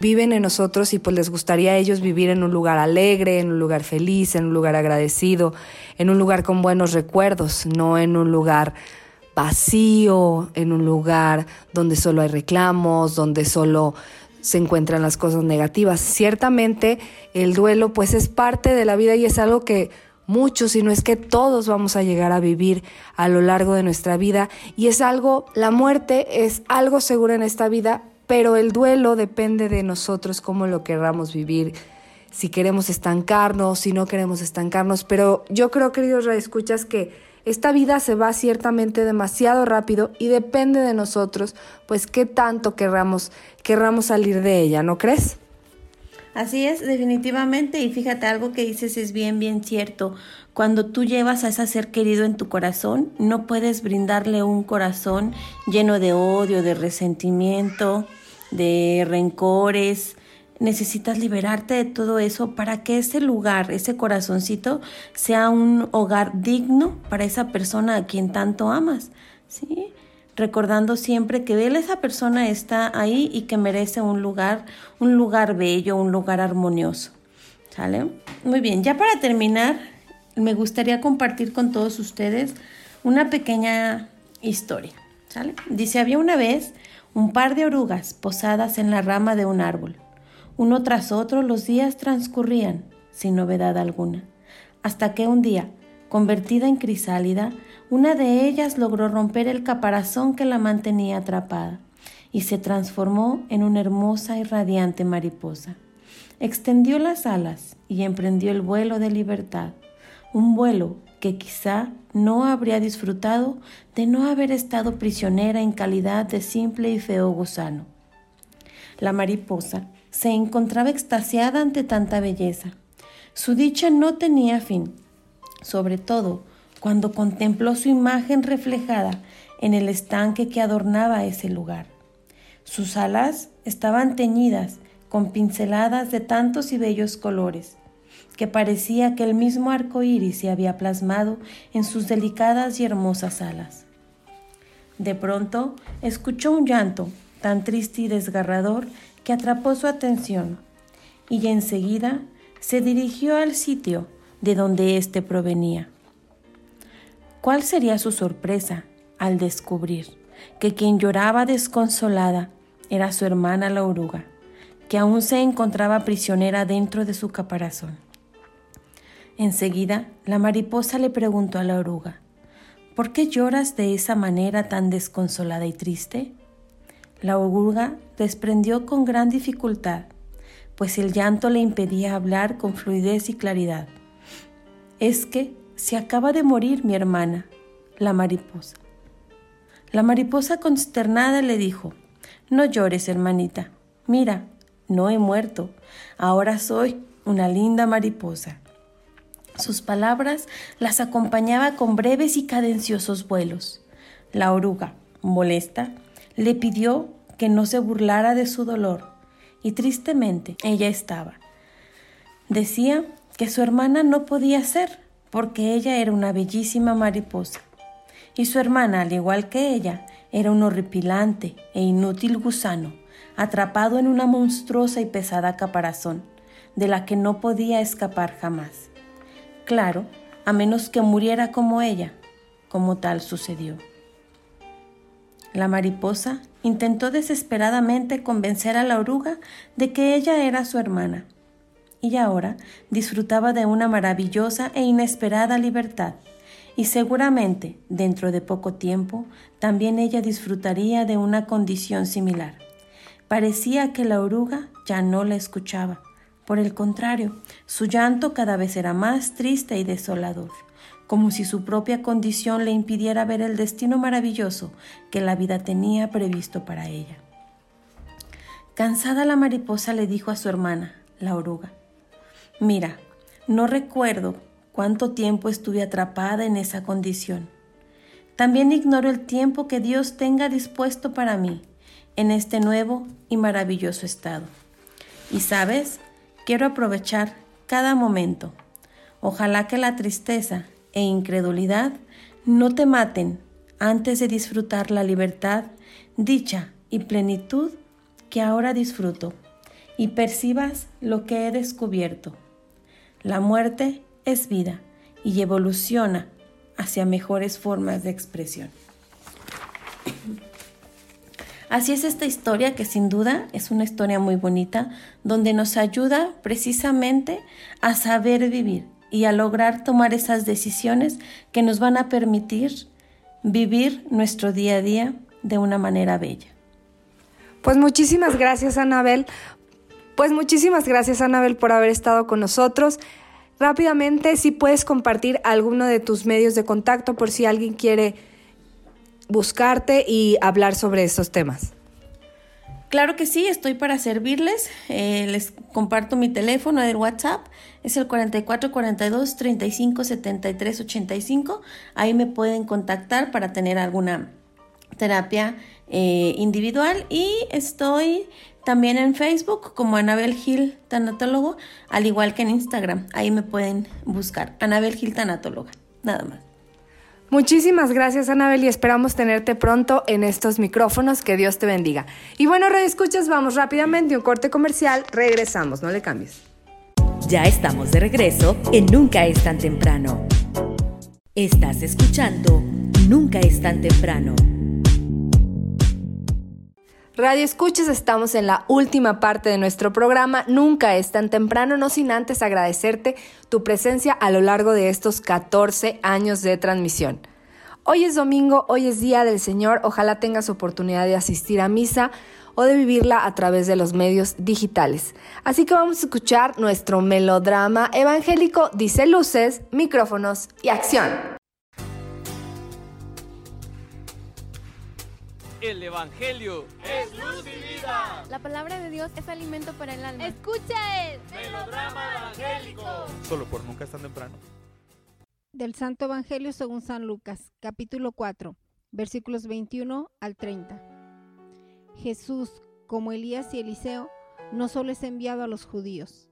viven en nosotros y pues les gustaría a ellos vivir en un lugar alegre, en un lugar feliz, en un lugar agradecido, en un lugar con buenos recuerdos, no en un lugar vacío, en un lugar donde solo hay reclamos, donde solo se encuentran las cosas negativas. Ciertamente el duelo pues es parte de la vida y es algo que muchos, si no es que todos vamos a llegar a vivir a lo largo de nuestra vida. Y es algo, la muerte es algo seguro en esta vida, pero el duelo depende de nosotros cómo lo querramos vivir, si queremos estancarnos, si no queremos estancarnos, pero yo creo, queridos escuchas que esta vida se va ciertamente demasiado rápido y depende de nosotros, pues qué tanto querramos, querramos salir de ella, ¿no crees? Así es, definitivamente. Y fíjate, algo que dices es bien, bien cierto. Cuando tú llevas a ese ser querido en tu corazón, no puedes brindarle un corazón lleno de odio, de resentimiento, de rencores. Necesitas liberarte de todo eso para que ese lugar, ese corazoncito, sea un hogar digno para esa persona a quien tanto amas. ¿sí? Recordando siempre que él, esa persona está ahí y que merece un lugar, un lugar bello, un lugar armonioso. ¿Sale? Muy bien, ya para terminar, me gustaría compartir con todos ustedes una pequeña historia. ¿Sale? Dice, había una vez un par de orugas posadas en la rama de un árbol. Uno tras otro los días transcurrían sin novedad alguna, hasta que un día, convertida en crisálida, una de ellas logró romper el caparazón que la mantenía atrapada y se transformó en una hermosa y radiante mariposa. Extendió las alas y emprendió el vuelo de libertad, un vuelo que quizá no habría disfrutado de no haber estado prisionera en calidad de simple y feo gusano. La mariposa se encontraba extasiada ante tanta belleza. Su dicha no tenía fin, sobre todo cuando contempló su imagen reflejada en el estanque que adornaba ese lugar. Sus alas estaban teñidas con pinceladas de tantos y bellos colores, que parecía que el mismo arco iris se había plasmado en sus delicadas y hermosas alas. De pronto escuchó un llanto tan triste y desgarrador que atrapó su atención, y enseguida se dirigió al sitio de donde éste provenía. ¿Cuál sería su sorpresa al descubrir que quien lloraba desconsolada era su hermana la oruga, que aún se encontraba prisionera dentro de su caparazón? Enseguida, la mariposa le preguntó a la oruga, ¿por qué lloras de esa manera tan desconsolada y triste? La oruga desprendió con gran dificultad, pues el llanto le impedía hablar con fluidez y claridad. Es que se acaba de morir mi hermana, la mariposa. La mariposa consternada le dijo, No llores, hermanita. Mira, no he muerto. Ahora soy una linda mariposa. Sus palabras las acompañaba con breves y cadenciosos vuelos. La oruga, molesta, le pidió que no se burlara de su dolor, y tristemente ella estaba. Decía que su hermana no podía ser, porque ella era una bellísima mariposa, y su hermana, al igual que ella, era un horripilante e inútil gusano, atrapado en una monstruosa y pesada caparazón, de la que no podía escapar jamás. Claro, a menos que muriera como ella, como tal sucedió. La mariposa intentó desesperadamente convencer a la oruga de que ella era su hermana, y ahora disfrutaba de una maravillosa e inesperada libertad, y seguramente dentro de poco tiempo también ella disfrutaría de una condición similar. Parecía que la oruga ya no la escuchaba. Por el contrario, su llanto cada vez era más triste y desolador, como si su propia condición le impidiera ver el destino maravilloso que la vida tenía previsto para ella. Cansada la mariposa le dijo a su hermana, la oruga, Mira, no recuerdo cuánto tiempo estuve atrapada en esa condición. También ignoro el tiempo que Dios tenga dispuesto para mí en este nuevo y maravilloso estado. Y sabes, quiero aprovechar cada momento. Ojalá que la tristeza e incredulidad no te maten antes de disfrutar la libertad, dicha y plenitud que ahora disfruto y percibas lo que he descubierto. La muerte es vida y evoluciona hacia mejores formas de expresión. Así es esta historia que sin duda es una historia muy bonita, donde nos ayuda precisamente a saber vivir y a lograr tomar esas decisiones que nos van a permitir vivir nuestro día a día de una manera bella. Pues muchísimas gracias, Anabel. Pues muchísimas gracias, Anabel, por haber estado con nosotros. Rápidamente, si puedes compartir alguno de tus medios de contacto por si alguien quiere buscarte y hablar sobre estos temas. Claro que sí, estoy para servirles. Eh, les comparto mi teléfono del WhatsApp. Es el 4442 35 73 85. Ahí me pueden contactar para tener alguna terapia eh, individual. Y estoy también en Facebook como Anabel Gil Tanatólogo, al igual que en Instagram. Ahí me pueden buscar. Anabel Gil Tanatóloga. Nada más. Muchísimas gracias, Anabel, y esperamos tenerte pronto en estos micrófonos. Que Dios te bendiga. Y bueno, escuchas, vamos rápidamente un corte comercial. Regresamos, no le cambies. Ya estamos de regreso en Nunca es tan temprano. Estás escuchando Nunca es tan temprano. Radio Escuchas, estamos en la última parte de nuestro programa. Nunca es tan temprano, no sin antes agradecerte tu presencia a lo largo de estos 14 años de transmisión. Hoy es domingo, hoy es Día del Señor, ojalá tengas oportunidad de asistir a misa o de vivirla a través de los medios digitales. Así que vamos a escuchar nuestro melodrama evangélico Dice Luces, Micrófonos y Acción. El Evangelio es luz y vida. La palabra de Dios es alimento para el alma. Escucha el melodrama evangélico. Solo por nunca es tan temprano. Del Santo Evangelio según San Lucas, capítulo 4, versículos 21 al 30. Jesús, como Elías y Eliseo, no solo es enviado a los judíos.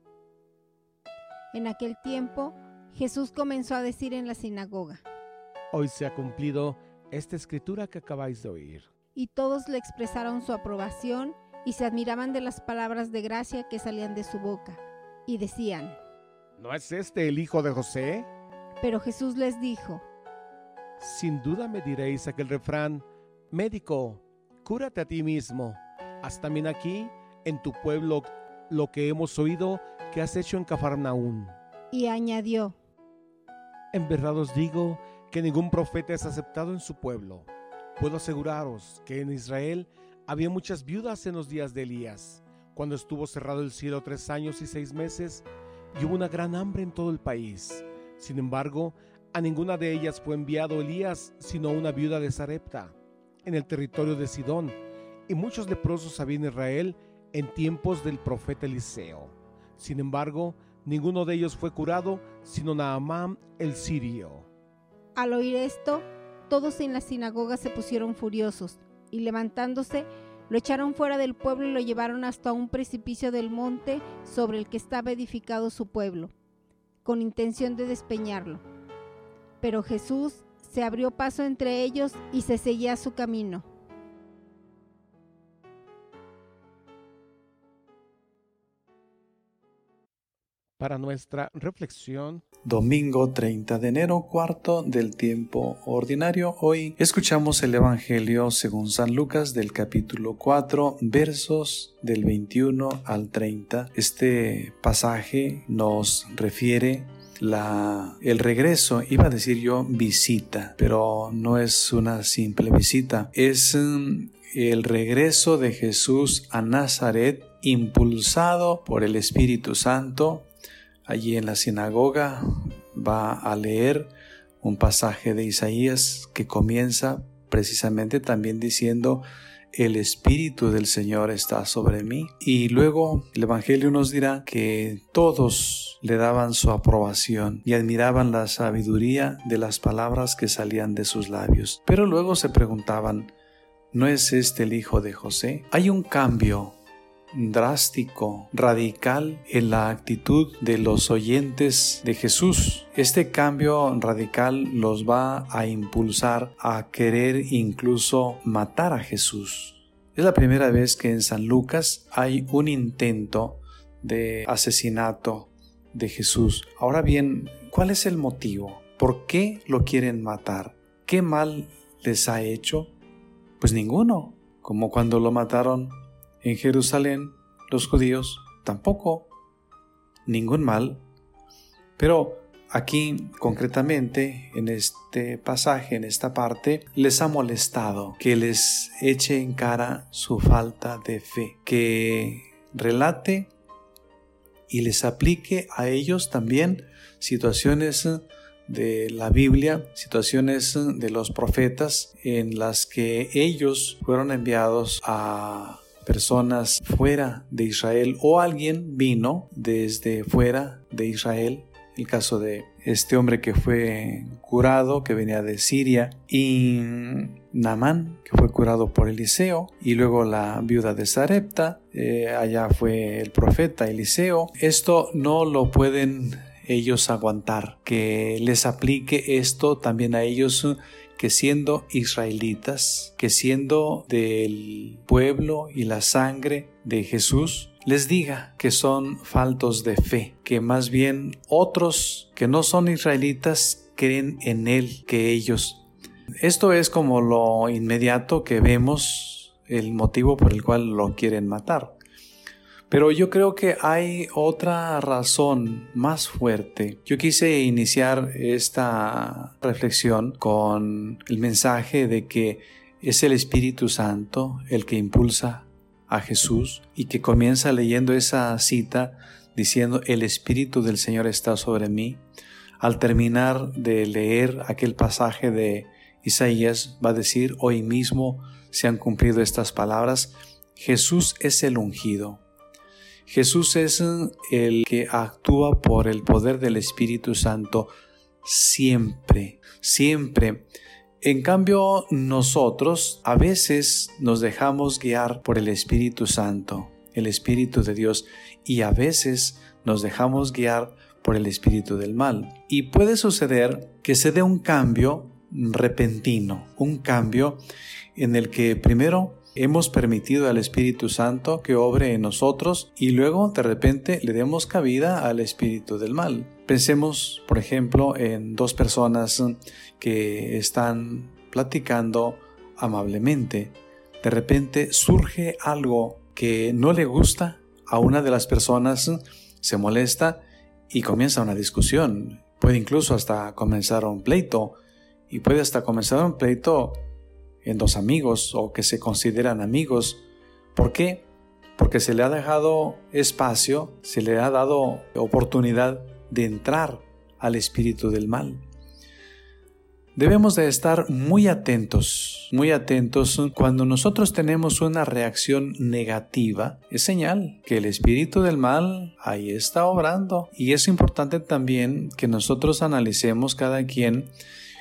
En aquel tiempo, Jesús comenzó a decir en la sinagoga, Hoy se ha cumplido esta escritura que acabáis de oír y todos le expresaron su aprobación y se admiraban de las palabras de gracia que salían de su boca, y decían, ¿No es este el hijo de José? Pero Jesús les dijo, Sin duda me diréis aquel refrán, médico, cúrate a ti mismo, haz también aquí, en tu pueblo, lo que hemos oído que has hecho en Cafarnaún. Y añadió, En verdad os digo que ningún profeta es aceptado en su pueblo. Puedo aseguraros que en Israel había muchas viudas en los días de Elías, cuando estuvo cerrado el cielo tres años y seis meses y hubo una gran hambre en todo el país. Sin embargo, a ninguna de ellas fue enviado Elías, sino a una viuda de Sarepta, en el territorio de Sidón, y muchos leprosos había en Israel en tiempos del profeta Eliseo. Sin embargo, ninguno de ellos fue curado, sino Naamán el sirio. Al oír esto, todos en la sinagoga se pusieron furiosos y levantándose, lo echaron fuera del pueblo y lo llevaron hasta un precipicio del monte sobre el que estaba edificado su pueblo, con intención de despeñarlo. Pero Jesús se abrió paso entre ellos y se seguía su camino. Para nuestra reflexión, Domingo 30 de enero, cuarto del tiempo ordinario. Hoy escuchamos el Evangelio según San Lucas del capítulo 4, versos del 21 al 30. Este pasaje nos refiere la, el regreso, iba a decir yo visita, pero no es una simple visita, es mm, el regreso de Jesús a Nazaret impulsado por el Espíritu Santo allí en la sinagoga va a leer un pasaje de Isaías que comienza precisamente también diciendo el Espíritu del Señor está sobre mí. Y luego el Evangelio nos dirá que todos le daban su aprobación y admiraban la sabiduría de las palabras que salían de sus labios. Pero luego se preguntaban, ¿no es este el hijo de José? Hay un cambio drástico, radical en la actitud de los oyentes de Jesús. Este cambio radical los va a impulsar a querer incluso matar a Jesús. Es la primera vez que en San Lucas hay un intento de asesinato de Jesús. Ahora bien, ¿cuál es el motivo? ¿Por qué lo quieren matar? ¿Qué mal les ha hecho? Pues ninguno, como cuando lo mataron en Jerusalén, los judíos tampoco, ningún mal. Pero aquí concretamente en este pasaje, en esta parte, les ha molestado que les eche en cara su falta de fe, que relate y les aplique a ellos también situaciones de la Biblia, situaciones de los profetas en las que ellos fueron enviados a personas fuera de Israel o alguien vino desde fuera de Israel. El caso de este hombre que fue curado, que venía de Siria, y Namán, que fue curado por Eliseo, y luego la viuda de Sarepta, eh, allá fue el profeta Eliseo. Esto no lo pueden ellos aguantar, que les aplique esto también a ellos que siendo israelitas, que siendo del pueblo y la sangre de Jesús, les diga que son faltos de fe, que más bien otros que no son israelitas creen en Él que ellos. Esto es como lo inmediato que vemos el motivo por el cual lo quieren matar. Pero yo creo que hay otra razón más fuerte. Yo quise iniciar esta reflexión con el mensaje de que es el Espíritu Santo el que impulsa a Jesús y que comienza leyendo esa cita diciendo el Espíritu del Señor está sobre mí. Al terminar de leer aquel pasaje de Isaías va a decir hoy mismo se han cumplido estas palabras. Jesús es el ungido. Jesús es el que actúa por el poder del Espíritu Santo siempre, siempre. En cambio, nosotros a veces nos dejamos guiar por el Espíritu Santo, el Espíritu de Dios, y a veces nos dejamos guiar por el Espíritu del mal. Y puede suceder que se dé un cambio repentino, un cambio en el que primero hemos permitido al Espíritu Santo que obre en nosotros y luego de repente le demos cabida al espíritu del mal. Pensemos, por ejemplo, en dos personas que están platicando amablemente. De repente surge algo que no le gusta a una de las personas, se molesta y comienza una discusión. Puede incluso hasta comenzar un pleito y puede hasta comenzar un pleito en dos amigos o que se consideran amigos. ¿Por qué? Porque se le ha dejado espacio, se le ha dado oportunidad de entrar al espíritu del mal. Debemos de estar muy atentos, muy atentos cuando nosotros tenemos una reacción negativa. Es señal que el espíritu del mal ahí está obrando. Y es importante también que nosotros analicemos cada quien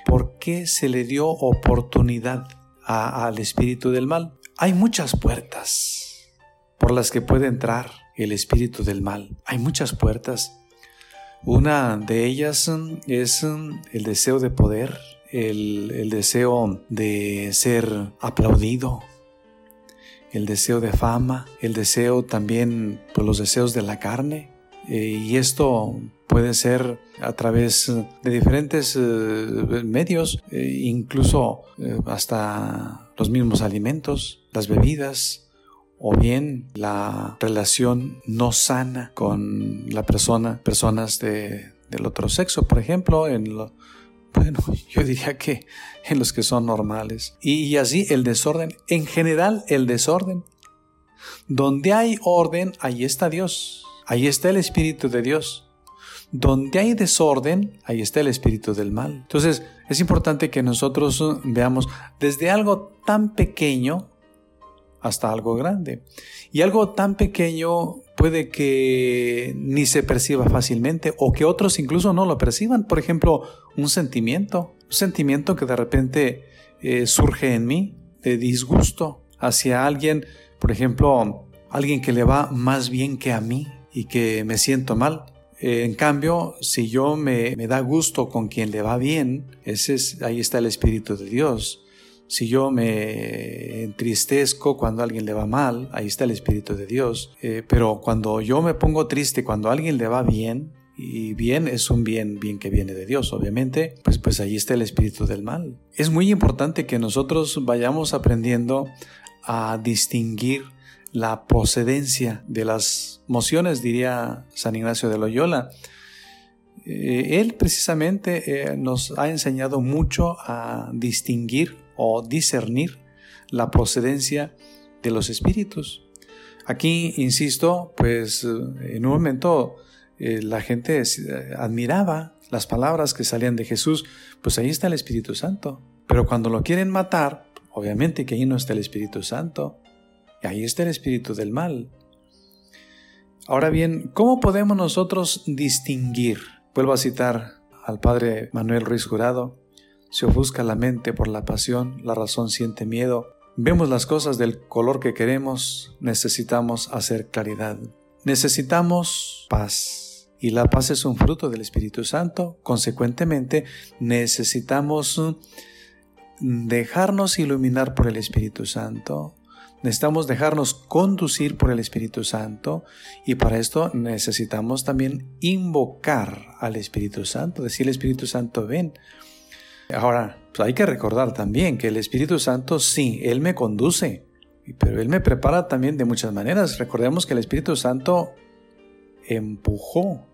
por qué se le dio oportunidad al espíritu del mal. Hay muchas puertas por las que puede entrar el espíritu del mal. Hay muchas puertas. Una de ellas es el deseo de poder, el, deseo de ser aplaudido, el deseo de fama, el deseo también por los deseos de la carne. Eh, y esto puede ser a través de diferentes eh, medios, eh, incluso eh, hasta los mismos alimentos, las bebidas, o bien la relación no sana con la persona, personas de, del otro sexo, por ejemplo, en lo, bueno, yo diría que en los que son normales. y así el desorden, en general el desorden. Donde hay orden, ahí está Dios, ahí está el Espíritu de Dios. Donde hay desorden, ahí está el espíritu del mal. Entonces, es importante que nosotros uh, veamos desde algo tan pequeño hasta algo grande. Y algo tan pequeño puede que ni se perciba fácilmente o que otros incluso no lo perciban. Por ejemplo, un sentimiento, un sentimiento que de repente eh, surge en mí de disgusto hacia alguien, por ejemplo, alguien que le va más bien que a mí y que me siento mal. Eh, en cambio, si yo me, da gusto con quien le va bien, ese es, ahí está el Espíritu de Dios. Si yo me entristezco cuando alguien le va mal, ahí está el Espíritu de Dios. Eh, pero cuando yo me pongo triste cuando alguien le va bien, y bien es un bien, bien que viene de Dios, obviamente, pues, pues ahí está el espíritu del mal. Es muy importante que nosotros vayamos aprendiendo a distinguir la procedencia de las mociones, diría San Ignacio de Loyola. Eh, él precisamente eh, nos ha enseñado mucho a distinguir o discernir la procedencia de los espíritus. Aquí, insisto, pues en un momento eh, la gente admiraba las palabras que salían de Jesús, pues ahí está el Espíritu Santo. Pero cuando lo quieren matar, obviamente que ahí no está el Espíritu Santo, ahí está el Espíritu del mal. Ahora bien, ¿cómo podemos nosotros distinguir? Vuelvo a citar al padre Manuel Ruiz Jurado, se ofusca la mente por la pasión, la razón siente miedo. Vemos las cosas del color que queremos, necesitamos hacer claridad. Necesitamos paz. Y la paz es un fruto del Espíritu Santo. Consecuentemente, necesitamos dejarnos iluminar por el Espíritu Santo. Necesitamos dejarnos conducir por el Espíritu Santo y para esto necesitamos también invocar al Espíritu Santo, decir Espíritu Santo ven, Ahora, pues hay que recordar también que el Espíritu Santo sí, Él me conduce, pero Él me prepara también de muchas maneras. Recordemos que el Espíritu Santo empujó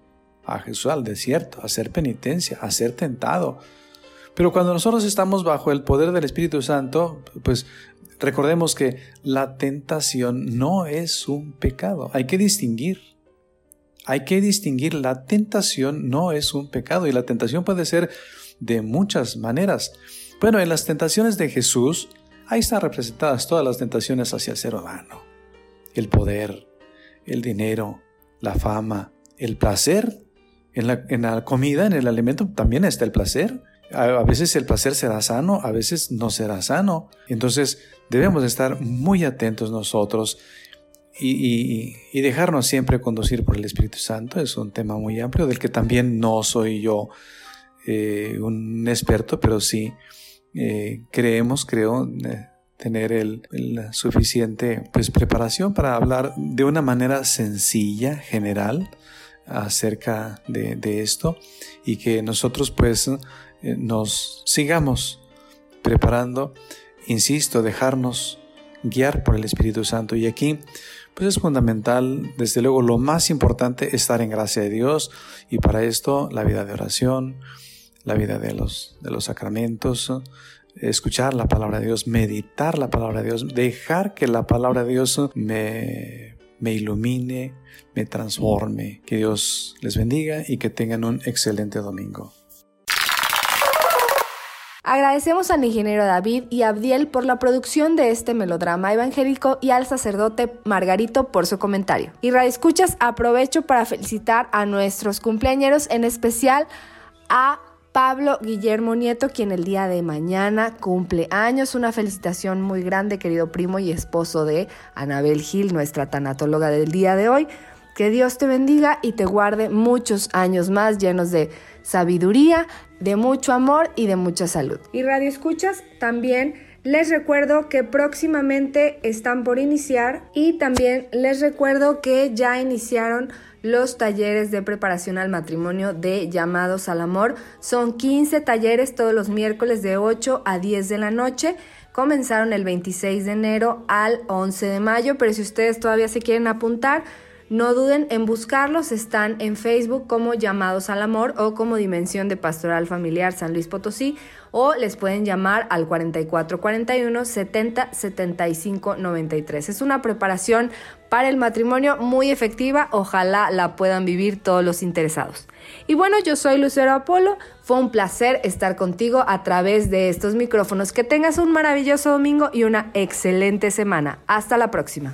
a Jesús al desierto, a hacer penitencia, a ser tentado. Pero cuando nosotros estamos bajo el poder del Espíritu Santo, pues recordemos que la tentación no es un pecado. Hay que distinguir. Hay que distinguir, la tentación no es un pecado y la tentación puede ser de muchas maneras. Bueno, en las tentaciones de Jesús, ahí están representadas todas las tentaciones hacia el ser humano. El poder, el dinero, la fama, el placer. En la, en la comida, en el alimento, también está el placer. A, veces el placer será sano, a veces no será sano. Entonces debemos estar muy atentos nosotros y, y, dejarnos siempre conducir por el Espíritu Santo. Es un tema muy amplio del que también no soy yo eh, un experto, pero sí eh, creemos, creo, eh, tener el, suficiente pues, preparación para hablar de una manera sencilla, general, acerca de, de esto y que nosotros pues nos sigamos preparando, insisto, dejarnos guiar por el Espíritu Santo. Y aquí pues es fundamental, desde luego lo más importante, estar en gracia de Dios y para esto la vida de oración, la vida de los, sacramentos, escuchar la palabra de Dios, meditar la palabra de Dios, dejar que la palabra de Dios me ilumine, me transforme. Que Dios les bendiga y que tengan un excelente domingo. Agradecemos al ingeniero David y Abdiel por la producción de este melodrama evangélico y al sacerdote Margarito por su comentario. Y Radio Escuchas, aprovecho para felicitar a nuestros cumpleaños, en especial a Pablo Guillermo Nieto, quien el día de mañana cumple años. Una felicitación muy grande, querido primo y esposo de Anabel Gil, nuestra tanatóloga del día de hoy. Que Dios te bendiga y te guarde muchos años más llenos de sabiduría, de mucho amor y de mucha salud. Y Radio Escuchas también les recuerdo que próximamente están por iniciar y también les recuerdo que ya iniciaron los talleres de preparación al matrimonio de llamados al amor. Son 15 talleres todos los miércoles de 8 a 10 de la noche. Comenzaron el 26 de enero al 11 de mayo, pero si ustedes todavía se quieren apuntar, no duden en buscarlos, están en Facebook como Llamados al Amor o como Dimensión de Pastoral Familiar San Luis Potosí o les pueden llamar al 4441 70 75 93. Es una preparación para el matrimonio muy efectiva, ojalá la puedan vivir todos los interesados. Y bueno, yo soy Lucero Apolo, fue un placer estar contigo a través de estos micrófonos. Que tengas un maravilloso domingo y una excelente semana. Hasta la próxima.